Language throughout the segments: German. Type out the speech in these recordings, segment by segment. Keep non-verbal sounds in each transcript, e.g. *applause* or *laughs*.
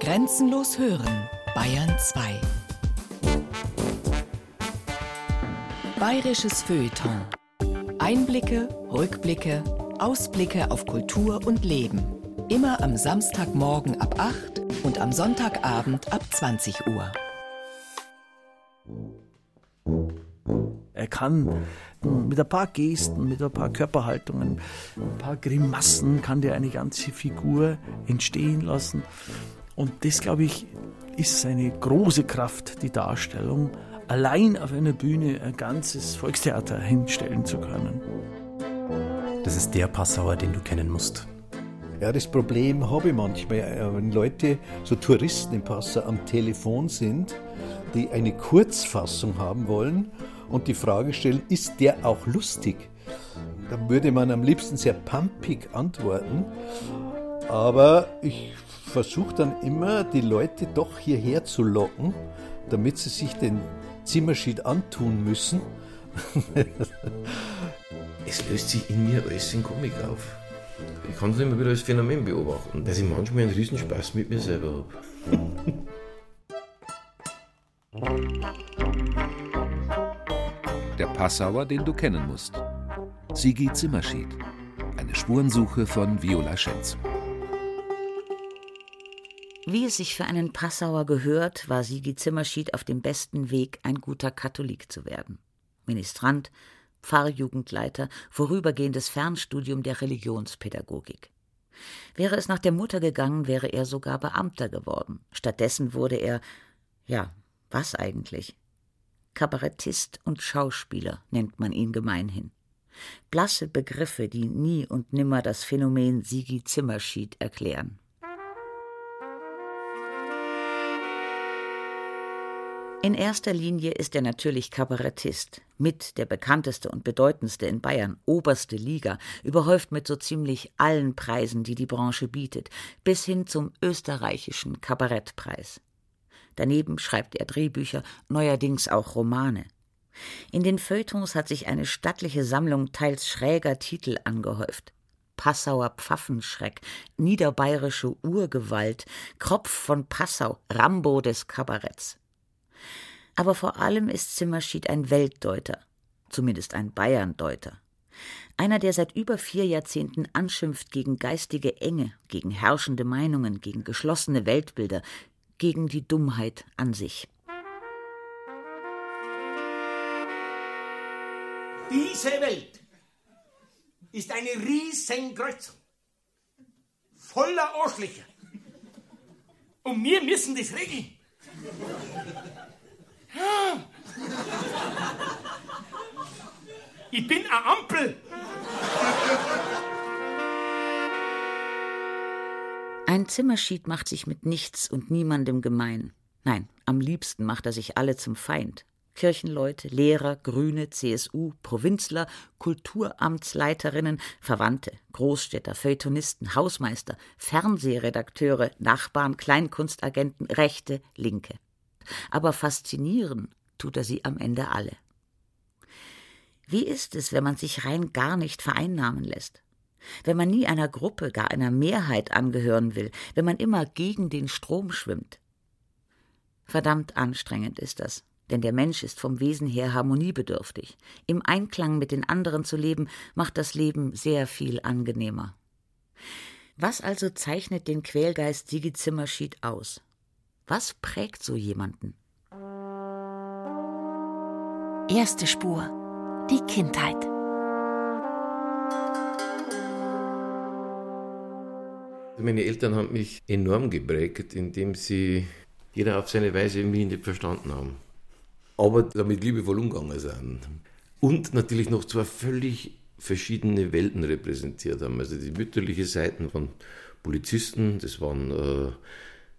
Grenzenlos hören, Bayern 2. Bayerisches Feuilleton. Einblicke, Rückblicke, Ausblicke auf Kultur und Leben. Immer am Samstagmorgen ab 8 und am Sonntagabend ab 20 Uhr. Er kann mit ein paar Gesten, mit ein paar Körperhaltungen, ein paar Grimassen kann der eine ganze Figur entstehen lassen. Und das, glaube ich, ist seine große Kraft, die Darstellung, allein auf einer Bühne ein ganzes Volkstheater hinstellen zu können. Das ist der Passauer, den du kennen musst. Ja, das Problem habe ich manchmal, äh, wenn Leute, so Touristen im Passau am Telefon sind, die eine Kurzfassung haben wollen und die Frage stellen, ist der auch lustig? Da würde man am liebsten sehr pumpig antworten. Aber ich versuche dann immer, die Leute doch hierher zu locken, damit sie sich den Zimmerschied antun müssen. *laughs* es löst sich in mir alles in Komik auf. Ich kann es immer wieder als Phänomen beobachten, dass ich manchmal einen Riesenspaß mit mir selber habe. Der Passauer, den du kennen musst. Sigi Zimmerschied. Eine Spurensuche von Viola Schenz. Wie es sich für einen Passauer gehört, war Sigi Zimmerschied auf dem besten Weg, ein guter Katholik zu werden. Ministrant, Pfarrjugendleiter, vorübergehendes Fernstudium der Religionspädagogik. Wäre es nach der Mutter gegangen, wäre er sogar Beamter geworden. Stattdessen wurde er, ja, was eigentlich? Kabarettist und Schauspieler nennt man ihn gemeinhin. Blasse Begriffe, die nie und nimmer das Phänomen Sigi Zimmerschied erklären. In erster Linie ist er natürlich Kabarettist, mit der bekannteste und bedeutendste in Bayern, oberste Liga, überhäuft mit so ziemlich allen Preisen, die die Branche bietet, bis hin zum österreichischen Kabarettpreis. Daneben schreibt er Drehbücher, neuerdings auch Romane. In den Feuilletons hat sich eine stattliche Sammlung teils schräger Titel angehäuft. Passauer Pfaffenschreck, niederbayerische Urgewalt, Kropf von Passau, Rambo des Kabaretts. Aber vor allem ist Zimmerschied ein Weltdeuter, zumindest ein Bayerndeuter. Einer, der seit über vier Jahrzehnten anschimpft gegen geistige Enge, gegen herrschende Meinungen, gegen geschlossene Weltbilder, gegen die Dummheit an sich. Diese Welt ist eine Riesenkreuzung. Voller Arschlöcher. Und wir müssen das regeln. Ich bin eine Ampel. Ein Zimmerschied macht sich mit nichts und niemandem gemein. Nein, am liebsten macht er sich alle zum Feind. Kirchenleute, Lehrer, Grüne, CSU, Provinzler, Kulturamtsleiterinnen, Verwandte, Großstädter, Feuilletonisten, Hausmeister, Fernsehredakteure, Nachbarn, Kleinkunstagenten, Rechte, Linke aber faszinieren tut er sie am Ende alle. Wie ist es, wenn man sich rein gar nicht vereinnahmen lässt? Wenn man nie einer Gruppe, gar einer Mehrheit angehören will, wenn man immer gegen den Strom schwimmt? Verdammt anstrengend ist das, denn der Mensch ist vom Wesen her harmoniebedürftig. Im Einklang mit den anderen zu leben, macht das Leben sehr viel angenehmer. Was also zeichnet den Quälgeist Sigi Zimmerschied aus? Was prägt so jemanden? Erste Spur. Die Kindheit. Meine Eltern haben mich enorm geprägt, indem sie jeder auf seine Weise mich nicht verstanden haben. Aber damit liebevoll umgegangen sind. Und natürlich noch zwei völlig verschiedene Welten repräsentiert haben. Also die mütterliche Seiten von Polizisten, das waren äh,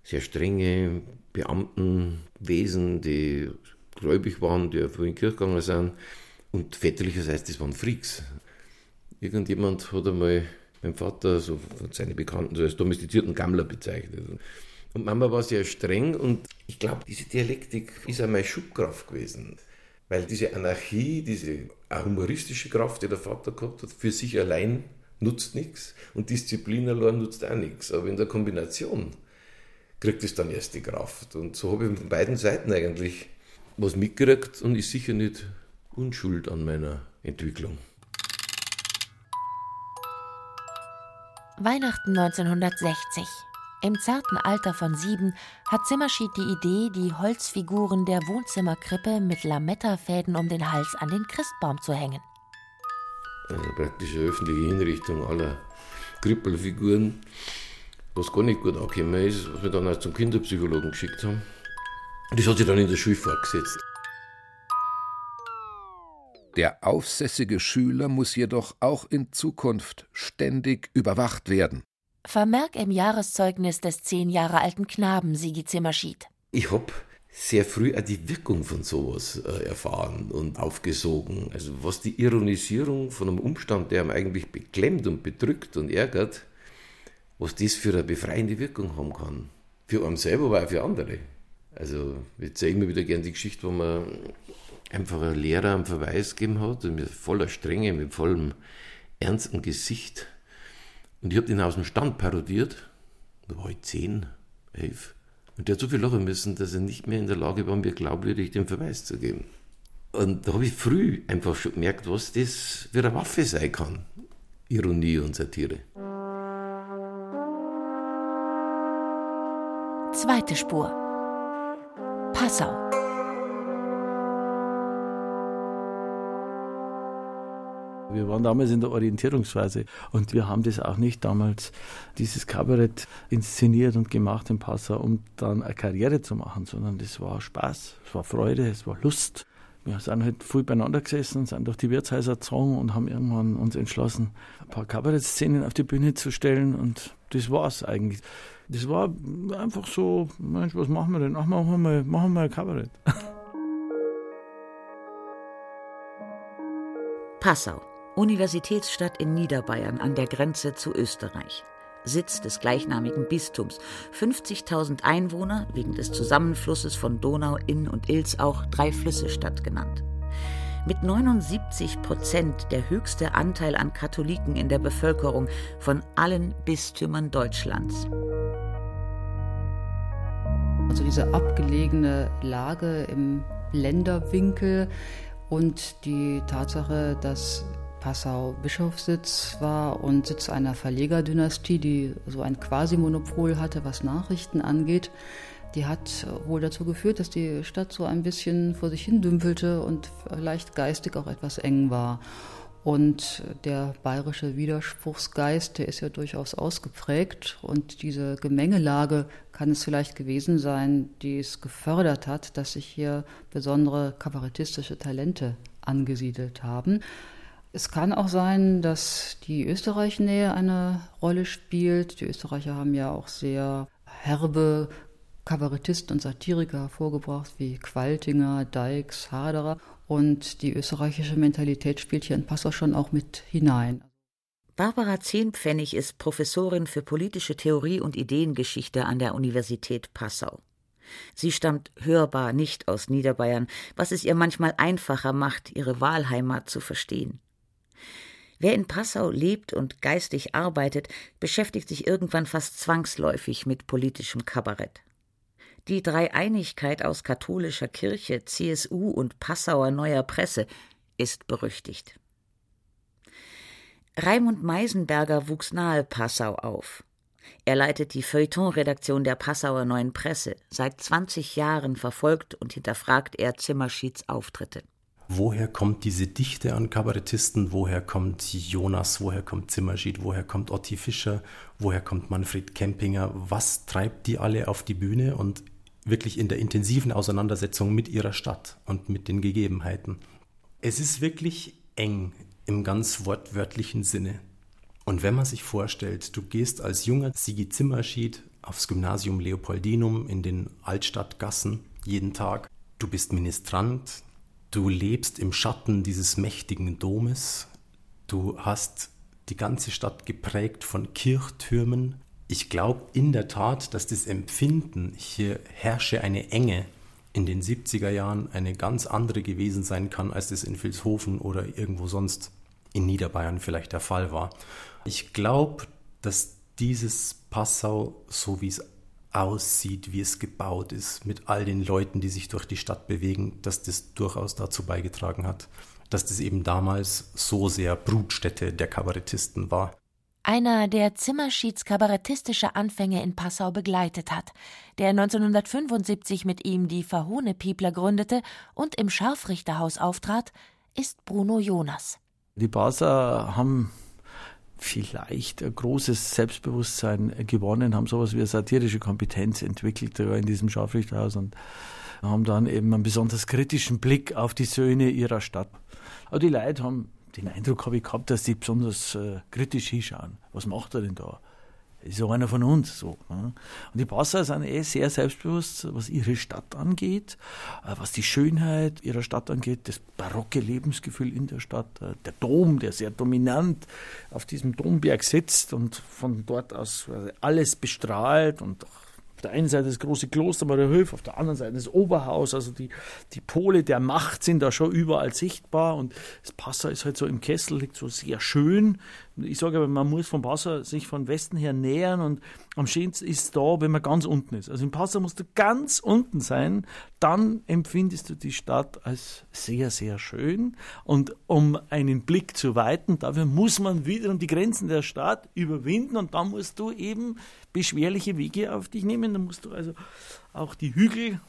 sehr strenge Beamtenwesen, die gläubig waren, die auf Kirche gegangen sind. Und väterlicherseits, das waren Freaks. Irgendjemand hat einmal mein Vater, so von seinen Bekannten, so als domestizierten Gammler bezeichnet. Und Mama war sehr streng und ich glaube, diese Dialektik ist meine Schubkraft gewesen. Weil diese Anarchie, diese humoristische Kraft, die der Vater gehabt hat, für sich allein nutzt nichts und Disziplin allein nutzt auch nichts. Aber in der Kombination kriegt es dann erst die Kraft. Und so habe ich von beiden Seiten eigentlich was mitgekriegt und ist sicher nicht unschuld an meiner Entwicklung. Weihnachten 1960. Im zarten Alter von sieben hat Zimmerschied die Idee, die Holzfiguren der Wohnzimmerkrippe mit Lametta-Fäden um den Hals an den Christbaum zu hängen. Also praktisch eine öffentliche Hinrichtung aller Krippelfiguren, was gar nicht gut angekommen ist, was wir dann auch zum Kinderpsychologen geschickt haben. Das hat sich dann in der Schule fortgesetzt. Der aufsässige Schüler muss jedoch auch in Zukunft ständig überwacht werden. Vermerk im Jahreszeugnis des zehn Jahre alten Knaben Sigi Zimmerschied. Ich habe sehr früh auch die Wirkung von sowas äh, erfahren und aufgesogen. Also was die Ironisierung von einem Umstand, der einem eigentlich beklemmt und bedrückt und ärgert, was das für eine befreiende Wirkung haben kann. Für einen selber, aber auch für andere. Also ich zeige mir wieder gerne die Geschichte, wo man einfach ein Lehrer einen Verweis gegeben hat, mit voller Strenge, mit vollem ernsten Gesicht. Und ich habe den aus dem Stand parodiert. Da war ich zehn, elf. Und der hat so viel lachen müssen, dass er nicht mehr in der Lage war, mir glaubwürdig den Verweis zu geben. Und da habe ich früh einfach schon gemerkt, was das für eine Waffe sein kann. Ironie und Satire. Zweite Spur. Passau. Wir waren damals in der Orientierungsphase und wir haben das auch nicht damals, dieses Kabarett inszeniert und gemacht in Passau, um dann eine Karriere zu machen, sondern das war Spaß, es war Freude, es war Lust. Wir sind halt viel beieinander gesessen, sind durch die Wirtshäuser gezogen und haben irgendwann uns entschlossen, ein paar Kabarettszenen auf die Bühne zu stellen und das war's eigentlich. Das war einfach so, Mensch, was machen wir denn? Ach, machen wir mal, machen wir mal ein Kabarett. Passau, Universitätsstadt in Niederbayern an der Grenze zu Österreich. Sitz des gleichnamigen Bistums. 50.000 Einwohner, wegen des Zusammenflusses von Donau, Inn und Ilz auch drei Flüsse Stadt genannt. Mit 79 Prozent der höchste Anteil an Katholiken in der Bevölkerung von allen Bistümern Deutschlands. Also diese abgelegene Lage im Länderwinkel und die Tatsache, dass Passau Bischofssitz war und Sitz einer Verlegerdynastie, die so ein Quasi-Monopol hatte, was Nachrichten angeht. Die hat wohl dazu geführt, dass die Stadt so ein bisschen vor sich hin dümpelte und vielleicht geistig auch etwas eng war. Und der bayerische Widerspruchsgeist, der ist ja durchaus ausgeprägt. Und diese Gemengelage kann es vielleicht gewesen sein, die es gefördert hat, dass sich hier besondere kabarettistische Talente angesiedelt haben. Es kann auch sein, dass die Österreich-Nähe eine Rolle spielt. Die Österreicher haben ja auch sehr herbe Kabarettisten und Satiriker hervorgebracht, wie Qualtinger, Deix, Haderer. Und die österreichische Mentalität spielt hier in Passau schon auch mit hinein. Barbara Zehnpfennig ist Professorin für politische Theorie und Ideengeschichte an der Universität Passau. Sie stammt hörbar nicht aus Niederbayern, was es ihr manchmal einfacher macht, ihre Wahlheimat zu verstehen. Wer in Passau lebt und geistig arbeitet, beschäftigt sich irgendwann fast zwangsläufig mit politischem Kabarett. Die Dreieinigkeit aus katholischer Kirche, CSU und Passauer Neuer Presse ist berüchtigt. Raimund Meisenberger wuchs nahe Passau auf. Er leitet die Feuilleton-Redaktion der Passauer Neuen Presse. Seit 20 Jahren verfolgt und hinterfragt er Zimmerschieds Auftritte. Woher kommt diese Dichte an Kabarettisten? Woher kommt Jonas? Woher kommt Zimmerschied? Woher kommt Otti Fischer? Woher kommt Manfred Kempinger? Was treibt die alle auf die Bühne und wirklich in der intensiven Auseinandersetzung mit ihrer Stadt und mit den Gegebenheiten? Es ist wirklich eng im ganz wortwörtlichen Sinne. Und wenn man sich vorstellt, du gehst als junger Sigi Zimmerschied aufs Gymnasium Leopoldinum in den Altstadtgassen jeden Tag, du bist Ministrant, Du lebst im Schatten dieses mächtigen Domes. Du hast die ganze Stadt geprägt von Kirchtürmen. Ich glaube in der Tat, dass das Empfinden, hier herrsche eine Enge, in den 70er Jahren eine ganz andere gewesen sein kann, als das in Vilshofen oder irgendwo sonst in Niederbayern vielleicht der Fall war. Ich glaube, dass dieses Passau, so wie es aussieht, wie es gebaut ist, mit all den Leuten, die sich durch die Stadt bewegen, dass das durchaus dazu beigetragen hat, dass das eben damals so sehr Brutstätte der Kabarettisten war. Einer, der Zimmerschieds kabarettistische Anfänge in Passau begleitet hat, der 1975 mit ihm die Verhohne Piepler gründete und im Scharfrichterhaus auftrat, ist Bruno Jonas. Die Basler haben vielleicht ein großes Selbstbewusstsein gewonnen, haben sowas wie eine satirische Kompetenz entwickelt in diesem Scharfrichterhaus und haben dann eben einen besonders kritischen Blick auf die Söhne ihrer Stadt. Aber die Leute haben, den Eindruck habe ich gehabt, dass sie besonders äh, kritisch hinschauen. Was macht er denn da? Ist so einer von uns. So, ne? Und die Passauer sind eh sehr selbstbewusst, was ihre Stadt angeht, äh, was die Schönheit ihrer Stadt angeht, das barocke Lebensgefühl in der Stadt, äh, der Dom, der sehr dominant auf diesem Domberg sitzt und von dort aus alles bestrahlt und auch auf der einen Seite das große Kloster Mariahöf, auf der anderen Seite das Oberhaus, also die, die Pole der Macht sind da schon überall sichtbar und das Passau ist halt so im Kessel, liegt so sehr schön. Ich sage aber, man muss vom Passau sich von Westen her nähern und am schönsten ist es da, wenn man ganz unten ist. Also im Passau musst du ganz unten sein, dann empfindest du die Stadt als sehr, sehr schön und um einen Blick zu weiten, dafür muss man wiederum die Grenzen der Stadt überwinden und dann musst du eben beschwerliche Wege auf dich nehmen. Dann musst du also auch die Hügel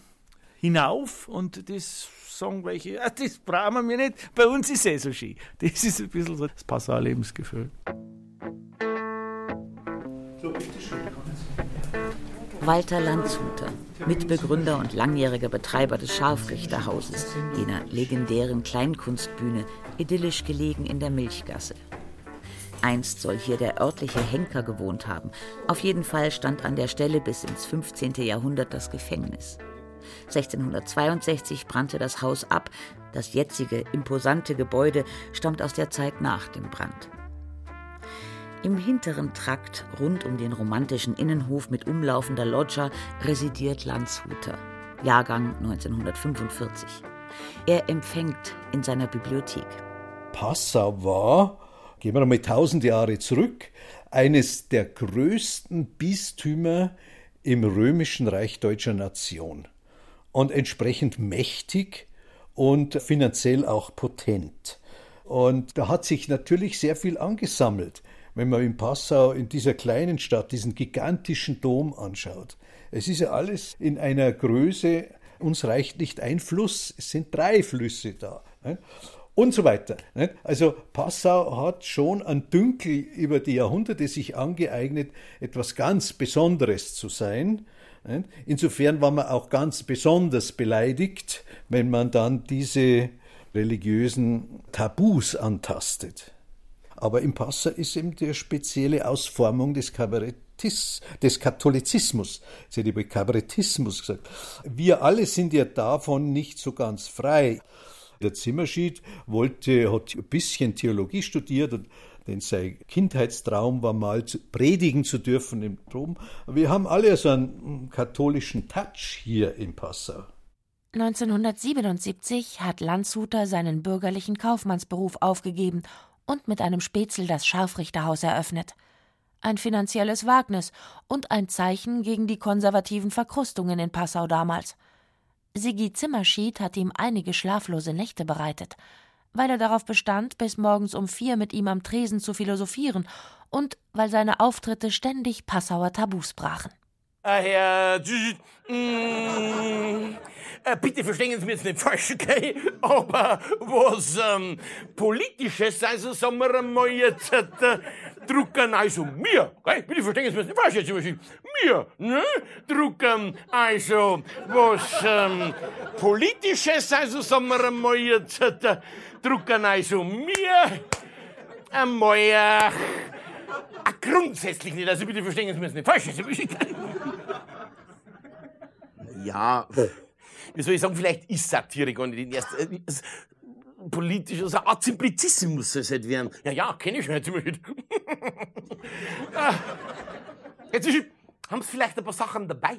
hinauf und das sagen welche, ah, das brauchen wir nicht, bei uns ist es so schön. Das ist ein bisschen so das Passau-Lebensgefühl. Walter Landshuter, Mitbegründer und langjähriger Betreiber des Scharfrichterhauses, jener legendären Kleinkunstbühne, idyllisch gelegen in der Milchgasse. Einst soll hier der örtliche Henker gewohnt haben. Auf jeden Fall stand an der Stelle bis ins 15. Jahrhundert das Gefängnis. 1662 brannte das Haus ab. Das jetzige imposante Gebäude stammt aus der Zeit nach dem Brand. Im hinteren Trakt rund um den romantischen Innenhof mit umlaufender Loggia residiert Landshuter, Jahrgang 1945. Er empfängt in seiner Bibliothek. Passau war gehen wir nochmal tausend Jahre zurück, eines der größten Bistümer im römischen Reich deutscher Nation. Und entsprechend mächtig und finanziell auch potent. Und da hat sich natürlich sehr viel angesammelt, wenn man in Passau, in dieser kleinen Stadt, diesen gigantischen Dom anschaut. Es ist ja alles in einer Größe, uns reicht nicht ein Fluss, es sind drei Flüsse da und so weiter. Also Passau hat schon an Dünkel über die Jahrhunderte sich angeeignet, etwas ganz Besonderes zu sein. Insofern war man auch ganz besonders beleidigt, wenn man dann diese religiösen Tabus antastet. Aber im Passau ist eben die spezielle Ausformung des Kabarettis, des Katholizismus. Ich hätte Kabarettismus gesagt. Wir alle sind ja davon nicht so ganz frei. Der Zimmerschied wollte, hat ein bisschen Theologie studiert und denn sein Kindheitstraum war mal zu, predigen zu dürfen im Dom. Wir haben alle so einen katholischen Touch hier in Passau. 1977 hat Landshuter seinen bürgerlichen Kaufmannsberuf aufgegeben und mit einem Spätzl das Scharfrichterhaus eröffnet. Ein finanzielles Wagnis und ein Zeichen gegen die konservativen Verkrustungen in Passau damals. Sigi Zimmerschied hat ihm einige schlaflose Nächte bereitet, weil er darauf bestand, bis morgens um vier mit ihm am Tresen zu philosophieren und weil seine Auftritte ständig Passauer Tabus brachen. Ah, Herr, mm, äh, bitte verstehen Sie mir jetzt nicht falsch, okay? aber was ähm, Politisches, also sagen wir einmal jetzt, äh, drucken also mir, okay? bitte verstehen Sie jetzt nicht falsch, jetzt mir, ne? drucken also was ähm, Politisches, also sagen wir einmal jetzt, äh, drucken also mir einmal äh, grundsätzlich nicht, also bitte verstehen Sie jetzt nicht falsch, ja, wie soll ich sagen, vielleicht ist Satire gar nicht in erster äh, politisch, also Art Simplicissimus soll es halt werden. Ja, ja, kenne ich schon, jetzt immer Jetzt ist, haben Sie vielleicht ein paar Sachen dabei?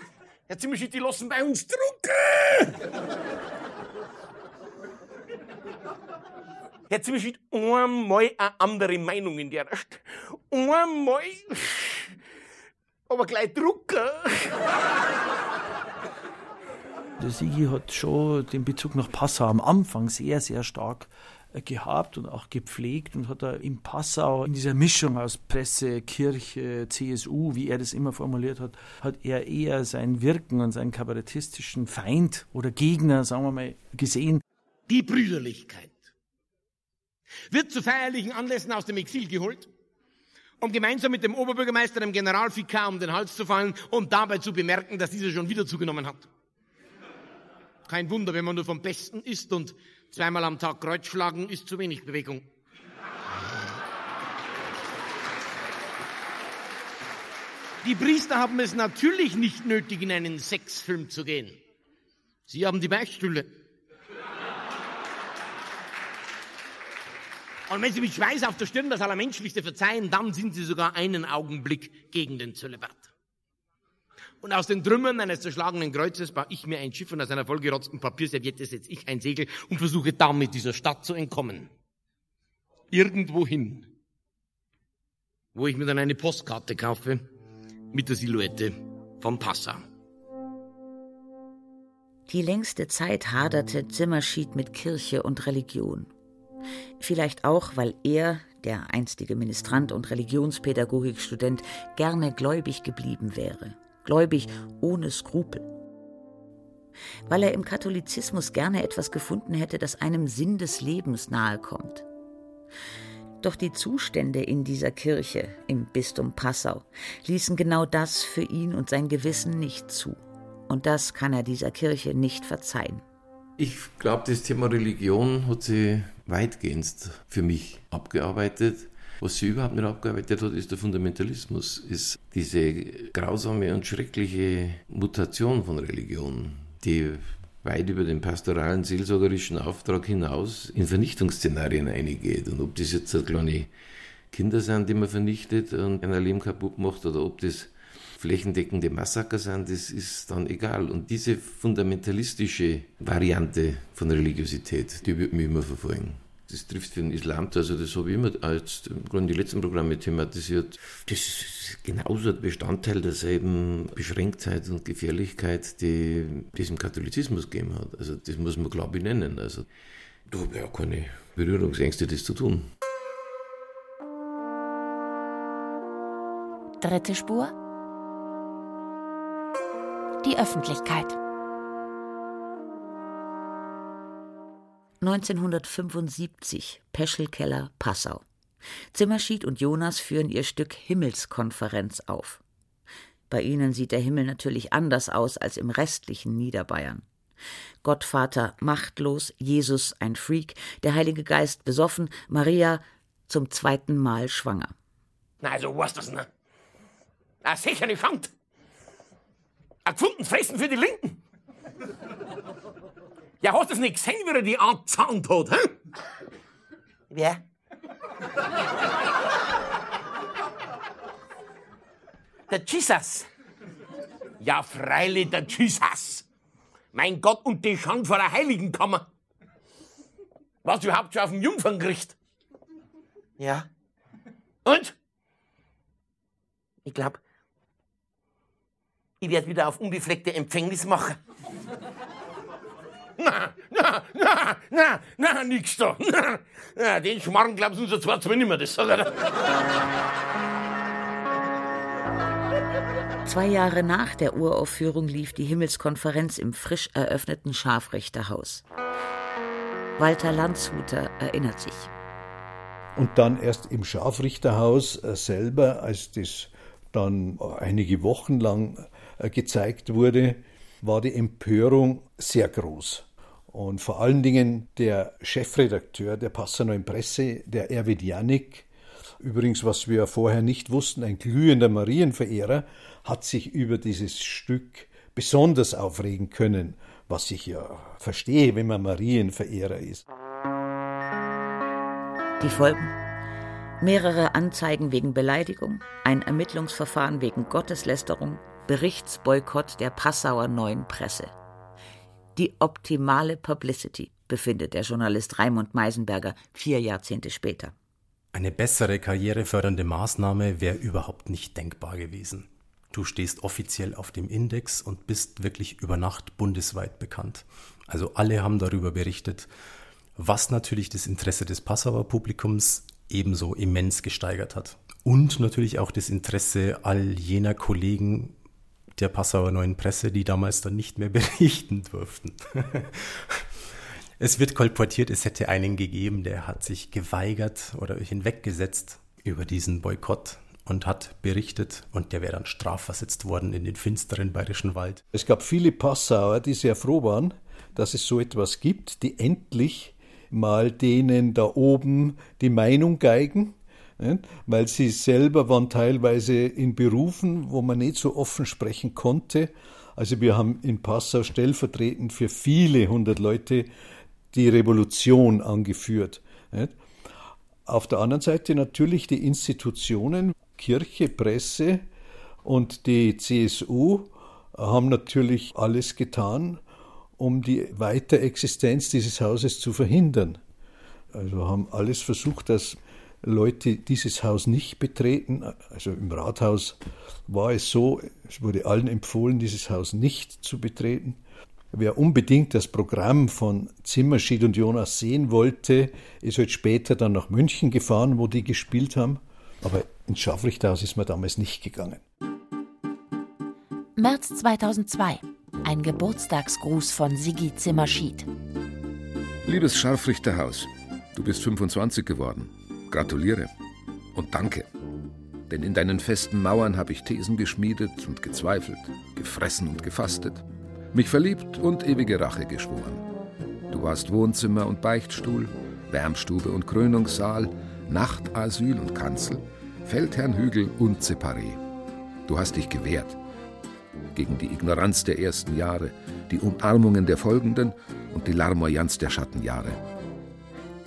Herr Zimmerschied, die lassen bei uns drucken. Herr Zimmerschied, einmal eine andere Meinung in der Stadt. Einmal. Aber gleich drucken. Der Sigi hat schon den Bezug nach Passau am Anfang sehr, sehr stark gehabt und auch gepflegt und hat da in Passau in dieser Mischung aus Presse, Kirche, CSU, wie er das immer formuliert hat, hat er eher sein Wirken und seinen kabarettistischen Feind oder Gegner, sagen wir mal, gesehen. Die Brüderlichkeit wird zu feierlichen Anlässen aus dem Exil geholt, um gemeinsam mit dem Oberbürgermeister, dem Generalvikar, um den Hals zu fallen und dabei zu bemerken, dass dieser schon wieder zugenommen hat. Kein Wunder, wenn man nur vom Besten isst und zweimal am Tag Kreuz schlagen, ist zu wenig Bewegung. Die Priester haben es natürlich nicht nötig, in einen Sexfilm zu gehen. Sie haben die Beichtstühle. Und wenn Sie mit Schweiß auf der Stirn das Allermenschlichste verzeihen, dann sind Sie sogar einen Augenblick gegen den Zölibat. Und aus den Trümmern eines zerschlagenen Kreuzes baue ich mir ein Schiff und aus einer vollgerotzten Papierserviette setze ich ein Segel und versuche damit dieser Stadt zu entkommen. Irgendwohin, wo ich mir dann eine Postkarte kaufe mit der Silhouette von Passau. Die längste Zeit haderte Zimmerschied mit Kirche und Religion. Vielleicht auch, weil er, der einstige Ministrant und Religionspädagogikstudent, gerne gläubig geblieben wäre gläubig, ohne Skrupel. Weil er im Katholizismus gerne etwas gefunden hätte, das einem Sinn des Lebens nahe kommt. Doch die Zustände in dieser Kirche im Bistum Passau ließen genau das für ihn und sein Gewissen nicht zu. Und das kann er dieser Kirche nicht verzeihen. Ich glaube, das Thema Religion hat sich weitgehend für mich abgearbeitet. Was sie überhaupt nicht abgearbeitet hat, ist der Fundamentalismus, ist diese grausame und schreckliche Mutation von Religion, die weit über den pastoralen, seelsorgerischen Auftrag hinaus in Vernichtungsszenarien eingeht. Und ob das jetzt kleine Kinder sind, die man vernichtet und ein Leben kaputt macht, oder ob das flächendeckende Massaker sind, das ist dann egal. Und diese fundamentalistische Variante von Religiosität, die wird mich immer verfolgen das trifft für den Islam. Also das habe ich immer als in die letzten Programme thematisiert. Das ist genauso ein Bestandteil derselben Beschränktheit und Gefährlichkeit, die es im Katholizismus gegeben hat. Also das muss man, glaube ich, nennen. Also da habe ich auch keine Berührungsängste, das zu tun. Dritte Spur. Die Öffentlichkeit. 1975, Peschelkeller, Passau. Zimmerschied und Jonas führen ihr Stück Himmelskonferenz auf. Bei ihnen sieht der Himmel natürlich anders aus als im restlichen Niederbayern. Gottvater machtlos, Jesus ein Freak, der Heilige Geist besoffen, Maria zum zweiten Mal schwanger. Na, so was das, ne? Na, sicher nicht Hand. Ein gefundenes Fressen für die Linken. Ja, hast du es nicht gesehen, wie er die angezahnt hat, hä? Wer? Der Jesus. Ja, freilich, der Jesus. Mein Gott, und die Schand vor der Heiligenkammer. Warst du überhaupt schon auf dem Jungferngericht? Ja. Und? Ich glaub, ich werde wieder auf unbefleckte Empfängnis machen. Na, na, na, na, na, nix da. Na, na, den Schmarrn glauben Sie uns zwar zwar nicht mehr, das sagt er. Zwei Jahre nach der Uraufführung lief die Himmelskonferenz im frisch eröffneten Scharfrichterhaus. Walter Landshuter erinnert sich. Und dann erst im Scharfrichterhaus äh, selber, als das dann einige Wochen lang äh, gezeigt wurde, war die Empörung sehr groß. Und vor allen Dingen der Chefredakteur der Passauer Presse, der Erwin Janik, übrigens, was wir vorher nicht wussten, ein glühender Marienverehrer, hat sich über dieses Stück besonders aufregen können, was ich ja verstehe, wenn man Marienverehrer ist. Die Folgen? Mehrere Anzeigen wegen Beleidigung, ein Ermittlungsverfahren wegen Gotteslästerung, Berichtsboykott der Passauer Neuen Presse. Die optimale Publicity, befindet der Journalist Raimund Meisenberger vier Jahrzehnte später. Eine bessere karrierefördernde Maßnahme wäre überhaupt nicht denkbar gewesen. Du stehst offiziell auf dem Index und bist wirklich über Nacht bundesweit bekannt. Also alle haben darüber berichtet, was natürlich das Interesse des Passauer Publikums ebenso immens gesteigert hat. Und natürlich auch das Interesse all jener Kollegen der Passauer Neuen Presse, die damals dann nicht mehr *laughs* berichten durften. es wird kolportiert, es hätte einen gegeben, der hat sich geweigert oder hinweggesetzt über diesen Boykott und hat berichtet und der wäre dann strafversetzt worden in den finsteren bayerischen Wald. Es gab viele Passauer, die sehr froh waren, dass es so etwas gibt, die endlich mal denen da oben die Meinung geigen, weil sie selber waren teilweise in Berufen, wo man nicht so offen sprechen konnte. Also wir haben in Passau stellvertretend für viele hundert Leute die Revolution angeführt. Auf der anderen Seite natürlich die Institutionen, Kirche, Presse und die CSU haben natürlich alles getan, um die Weiterexistenz dieses Hauses zu verhindern. Also haben alles versucht, dass Leute dieses Haus nicht betreten. Also im Rathaus war es so, es wurde allen empfohlen, dieses Haus nicht zu betreten. Wer unbedingt das Programm von Zimmerschied und Jonas sehen wollte, ist halt später dann nach München gefahren, wo die gespielt haben. Aber ins Scharfrichterhaus ist man damals nicht gegangen. März 2002. Ein Geburtstagsgruß von Sigi Zimmerschied. Liebes Scharfrichterhaus, du bist 25 geworden. Gratuliere und danke. Denn in deinen festen Mauern habe ich Thesen geschmiedet und gezweifelt, gefressen und gefastet, mich verliebt und ewige Rache geschworen. Du warst Wohnzimmer und Beichtstuhl, Wärmstube und Krönungssaal, Nachtasyl und Kanzel, Feldherrnhügel und Separé. Du hast dich gewehrt, gegen die Ignoranz der ersten Jahre, die Umarmungen der folgenden und die Larmoyanz der Schattenjahre.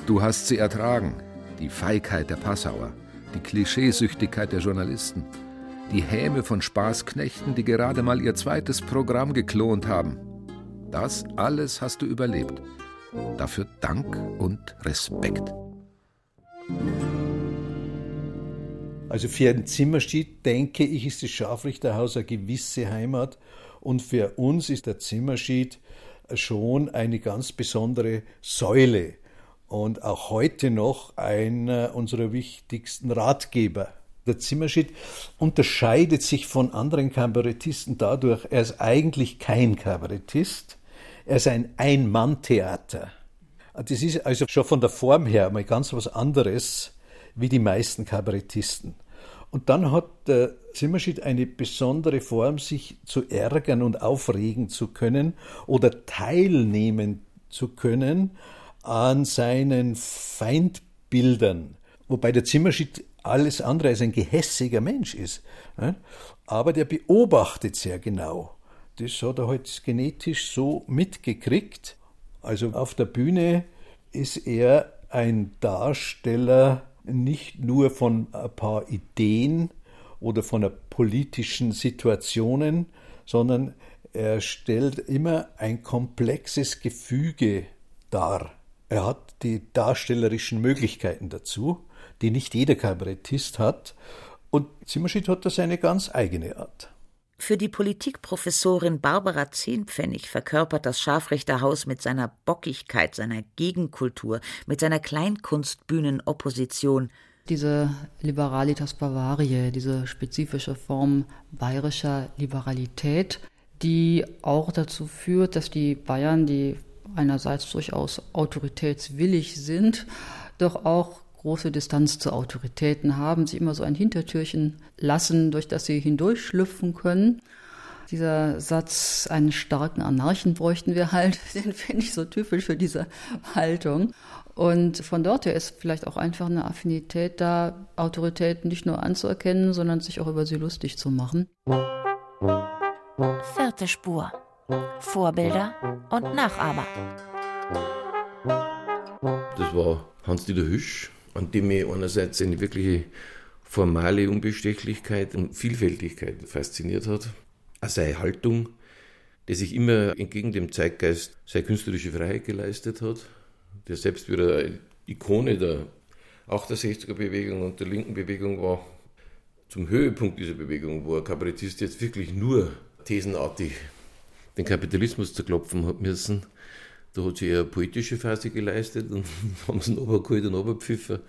Du hast sie ertragen, die Feigheit der Passauer, die Klischeesüchtigkeit der Journalisten, die Häme von Spaßknechten, die gerade mal ihr zweites Programm geklont haben. Das alles hast du überlebt. Dafür Dank und Respekt. Also für ein Zimmerschied, denke ich, ist das Scharfrichterhaus eine gewisse Heimat. Und für uns ist der Zimmerschied schon eine ganz besondere Säule und auch heute noch einer unserer wichtigsten Ratgeber. Der Zimmerschied unterscheidet sich von anderen Kabarettisten dadurch, er ist eigentlich kein Kabarettist, er ist ein Ein-Mann-Theater. Das ist also schon von der Form her mal ganz was anderes wie die meisten Kabarettisten. Und dann hat der Zimmerschied eine besondere Form, sich zu ärgern und aufregen zu können oder teilnehmen zu können an seinen Feindbildern. Wobei der Zimmerschied alles andere als ein gehässiger Mensch ist. Aber der beobachtet sehr genau. Das hat er halt genetisch so mitgekriegt. Also auf der Bühne ist er ein Darsteller nicht nur von ein paar Ideen oder von politischen Situationen, sondern er stellt immer ein komplexes Gefüge dar. Er hat die darstellerischen Möglichkeiten dazu, die nicht jeder Kabarettist hat. Und Zimmerschied hat da seine ganz eigene Art. Für die Politikprofessorin Barbara Zehnpfennig verkörpert das Scharfrichterhaus mit seiner Bockigkeit, seiner Gegenkultur, mit seiner Kleinkunstbühnenopposition diese Liberalitas Bavariae, diese spezifische Form bayerischer Liberalität, die auch dazu führt, dass die Bayern, die einerseits durchaus autoritätswillig sind, doch auch große Distanz zu Autoritäten haben, sich immer so ein Hintertürchen lassen, durch das sie hindurchschlüpfen können. Dieser Satz, einen starken Anarchen bräuchten wir halt, *laughs* den finde ich so typisch für diese Haltung. Und von dort her ist vielleicht auch einfach eine Affinität da, Autoritäten nicht nur anzuerkennen, sondern sich auch über sie lustig zu machen. Vierte Spur. Vorbilder und Nachahmer. Das war Hans-Dieter Hüsch, an dem mich einerseits eine wirkliche formale Unbestechlichkeit und Vielfältigkeit fasziniert hat. Auch seine Haltung, der sich immer entgegen dem Zeitgeist seine künstlerische Freiheit geleistet hat, der selbst wieder eine Ikone der 68er Bewegung und der linken Bewegung war. Zum Höhepunkt dieser Bewegung, wo ein Kabarettist jetzt wirklich nur thesenartig den Kapitalismus zerklopfen hat müssen, da hat sie eher eine poetische Phase geleistet und *laughs* haben sie noch geholt und runtergepfiffen.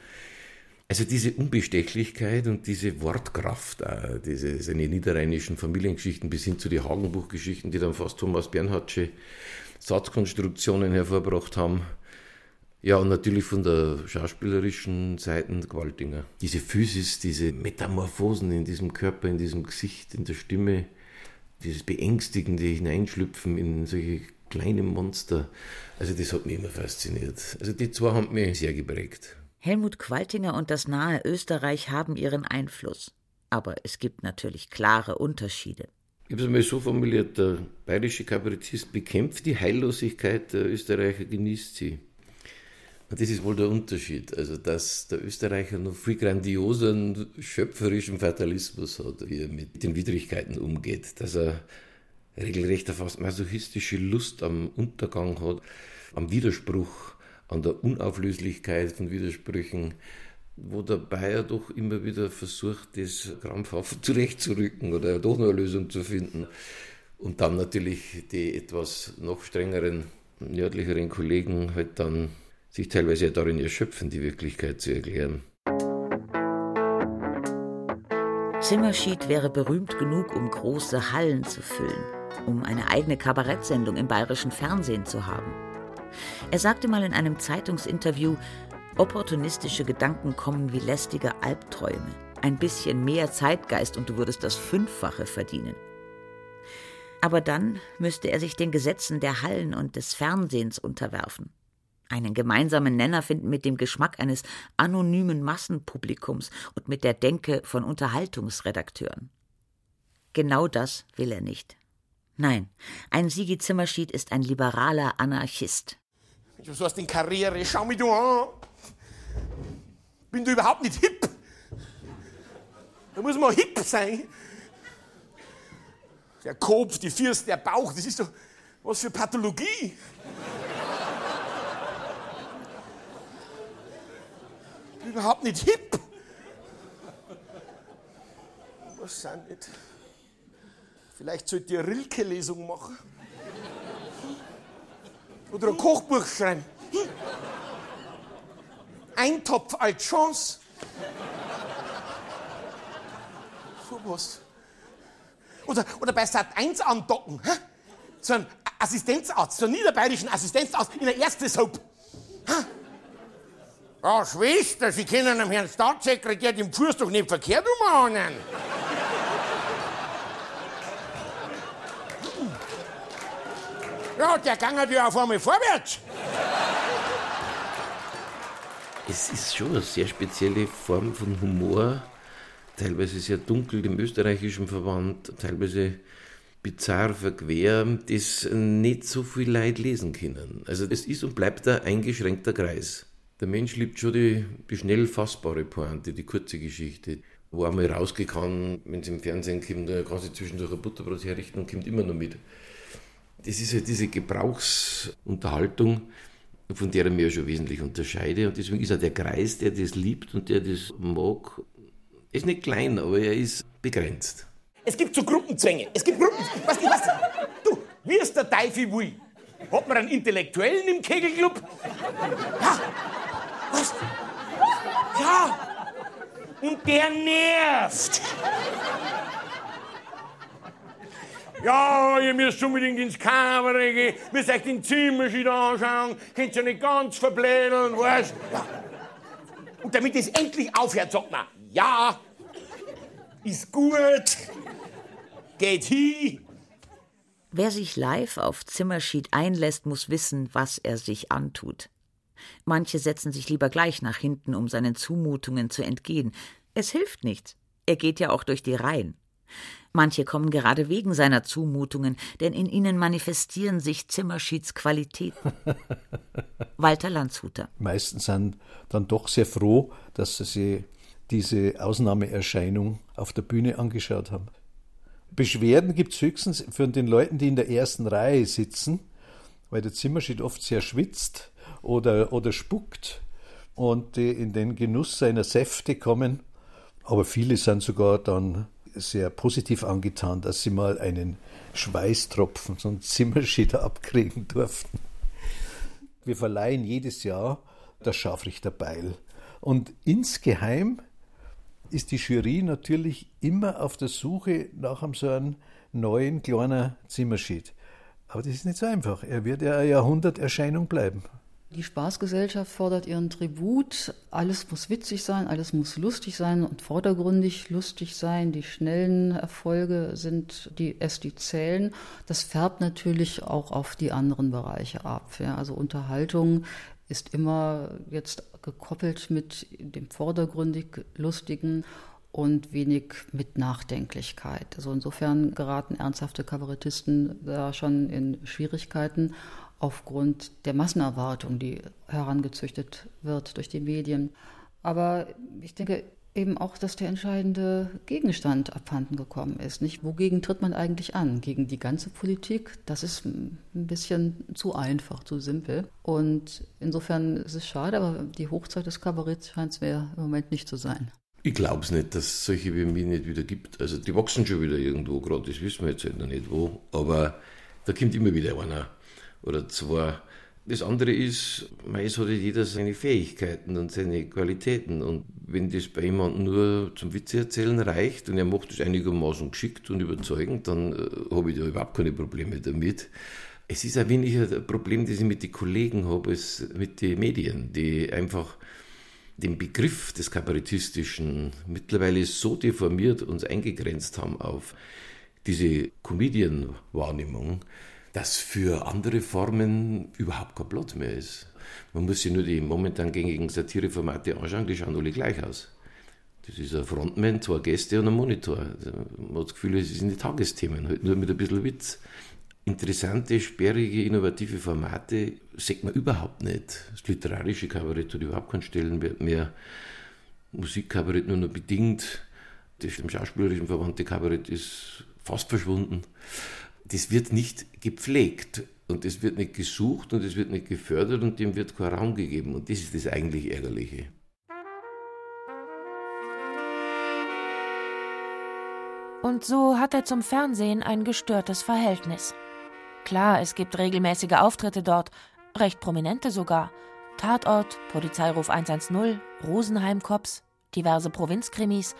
Also diese Unbestechlichkeit und diese Wortkraft, auch diese seine niederrheinischen Familiengeschichten bis hin zu den Hagenbuchgeschichten, die dann fast Thomas Bernhardsche Satzkonstruktionen hervorgebracht haben. Ja, und natürlich von der schauspielerischen Seite Gewaltinger. Diese Physis, diese Metamorphosen in diesem Körper, in diesem Gesicht, in der Stimme, dieses beängstigende Hineinschlüpfen in solche kleine Monster. Also das hat mich immer fasziniert. Also die zwei haben mich sehr geprägt. Helmut Qualtinger und das nahe Österreich haben ihren Einfluss. Aber es gibt natürlich klare Unterschiede. Ich habe es einmal so formuliert, der bayerische Kabarettist bekämpft die Heillosigkeit, der Österreicher genießt sie. Das ist wohl der Unterschied. Also, dass der Österreicher noch viel grandioseren, schöpferischen Fatalismus hat, wie er mit den Widrigkeiten umgeht. Dass er regelrecht eine fast masochistische Lust am Untergang hat, am Widerspruch an der Unauflöslichkeit von Widersprüchen, wo der Bayer doch immer wieder versucht, das krampfhaft *laughs* zurechtzurücken oder doch noch eine Lösung zu finden. Und dann natürlich die etwas noch strengeren, nördlicheren Kollegen halt dann sich teilweise ja darin erschöpfen, die Wirklichkeit zu erklären. Zimmerschied wäre berühmt genug, um große Hallen zu füllen, um eine eigene Kabarettsendung im bayerischen Fernsehen zu haben. Er sagte mal in einem Zeitungsinterview, opportunistische Gedanken kommen wie lästige Albträume. Ein bisschen mehr Zeitgeist und du würdest das Fünffache verdienen. Aber dann müsste er sich den Gesetzen der Hallen und des Fernsehens unterwerfen. Einen gemeinsamen Nenner finden mit dem Geschmack eines anonymen Massenpublikums und mit der Denke von Unterhaltungsredakteuren. Genau das will er nicht. Nein, ein Sigi Zimmerschied ist ein liberaler Anarchist. Du sagst in Karriere, schau mich du an. Bin du überhaupt nicht hip? Da muss man hip sein. Der Kopf, die Fürst, der Bauch, das ist doch was für Pathologie. Überhaupt nicht hip. Was sind nicht? Vielleicht sollt ihr Rilke-Lesung machen. Oder ein Kochbuch schreiben. Eintopf als Chance. So was. Oder, oder bei Sat 1 andocken. Hä? So ein Assistenzarzt, so einen niederbayerischen Assistenzarzt in der ersten Soap. Hä? Ja, Schwester, Sie können dem Herrn Staatssekretär den Fuß doch nicht verkehrt umahnen. Ja, der ging ja auf einmal vorwärts. Es ist schon eine sehr spezielle Form von Humor, teilweise sehr dunkel dem österreichischen Verband, teilweise bizarr verquer, das nicht so viel Leid lesen können. Also es ist und bleibt ein eingeschränkter Kreis. Der Mensch liebt schon die, die schnell fassbare Pointe, die kurze Geschichte. Wo einmal rausgekommen, wenn es im Fernsehen kommt, da kann sie zwischendurch ein Butterbrot herrichten und kommt immer noch mit das ist halt diese Gebrauchsunterhaltung, von der ich mich ja schon wesentlich unterscheide. Und deswegen ist er der Kreis, der das liebt und der das mag, ist nicht klein, aber er ist begrenzt. Es gibt so Gruppenzwänge. Es gibt Gruppen. Was, was, du, wie ist der Teufel will? Hat man einen Intellektuellen im Kegelclub? Ja. Was? Ja. Und der nervt. Ja, ihr müsst unbedingt ins Kabarett gehen, müsst euch den Zimmerschied anschauen, könnt ihr nicht ganz verblädeln, weißt ja. Und damit es endlich aufhört, sagt man, ja, ist gut, geht hin. Wer sich live auf Zimmerschied einlässt, muss wissen, was er sich antut. Manche setzen sich lieber gleich nach hinten, um seinen Zumutungen zu entgehen. Es hilft nichts. Er geht ja auch durch die Reihen. Manche kommen gerade wegen seiner Zumutungen, denn in ihnen manifestieren sich Zimmerschieds Qualitäten. *laughs* Walter Landshuter. Meistens sind dann doch sehr froh, dass sie diese Ausnahmeerscheinung auf der Bühne angeschaut haben. Beschwerden gibt es höchstens von den Leuten, die in der ersten Reihe sitzen, weil der Zimmerschied oft sehr schwitzt oder, oder spuckt und die in den Genuss seiner Säfte kommen. Aber viele sind sogar dann sehr positiv angetan, dass sie mal einen Schweißtropfen, so einen Zimmerschieder *laughs* abkriegen durften. Wir verleihen jedes Jahr das Scharfrichterbeil. Und insgeheim ist die Jury natürlich immer auf der Suche nach einem so einem neuen kleinen Zimmerschied. Aber das ist nicht so einfach. Er wird ja eine Jahrhunderterscheinung bleiben. Die Spaßgesellschaft fordert ihren Tribut. Alles muss witzig sein, alles muss lustig sein und vordergründig lustig sein. Die schnellen Erfolge sind die es, die zählen. Das färbt natürlich auch auf die anderen Bereiche ab. Ja, also Unterhaltung ist immer jetzt gekoppelt mit dem vordergründig Lustigen und wenig mit Nachdenklichkeit. Also insofern geraten ernsthafte Kabarettisten da schon in Schwierigkeiten aufgrund der Massenerwartung, die herangezüchtet wird durch die Medien. Aber ich denke eben auch, dass der entscheidende Gegenstand abhanden gekommen ist. Nicht? Wogegen tritt man eigentlich an? Gegen die ganze Politik? Das ist ein bisschen zu einfach, zu simpel. Und insofern ist es schade, aber die Hochzeit des Kabaretts scheint es mir im Moment nicht zu sein. Ich glaube es nicht, dass es solche wie mich nicht wieder gibt. Also die wachsen schon wieder irgendwo gerade, das wissen wir jetzt halt noch nicht wo. Aber da kommt immer wieder einer oder zwei. Das andere ist, meist hat jeder seine Fähigkeiten und seine Qualitäten. Und wenn das bei jemandem nur zum Witze erzählen reicht und er macht das einigermaßen geschickt und überzeugend, dann äh, habe ich da überhaupt keine Probleme damit. Es ist ein wenig ein Problem, das ich mit den Kollegen habe, als mit den Medien, die einfach den Begriff des Kabarettistischen mittlerweile so deformiert uns eingegrenzt haben auf diese Comedian-Wahrnehmung, dass für andere Formen überhaupt kein Platz mehr ist. Man muss sich nur die momentan gängigen Satireformate anschauen, die schauen alle gleich aus. Das ist ein Frontman, zwei Gäste und ein Monitor. Also, man hat das Gefühl, es sind die Tagesthemen, halt nur mit ein bisschen Witz. Interessante, sperrige, innovative Formate sieht man überhaupt nicht. Das literarische Kabarett hat überhaupt keinen Stellenwert mehr. Musikkabarett nur noch bedingt. Das im schauspielerischen verwandte Kabarett ist fast verschwunden das wird nicht gepflegt und es wird nicht gesucht und es wird nicht gefördert und dem wird kein Raum gegeben. Und das ist das eigentlich Ärgerliche. Und so hat er zum Fernsehen ein gestörtes Verhältnis. Klar, es gibt regelmäßige Auftritte dort, recht prominente sogar. Tatort, Polizeiruf 110, Rosenheim-Cops, diverse Provinzkrimis.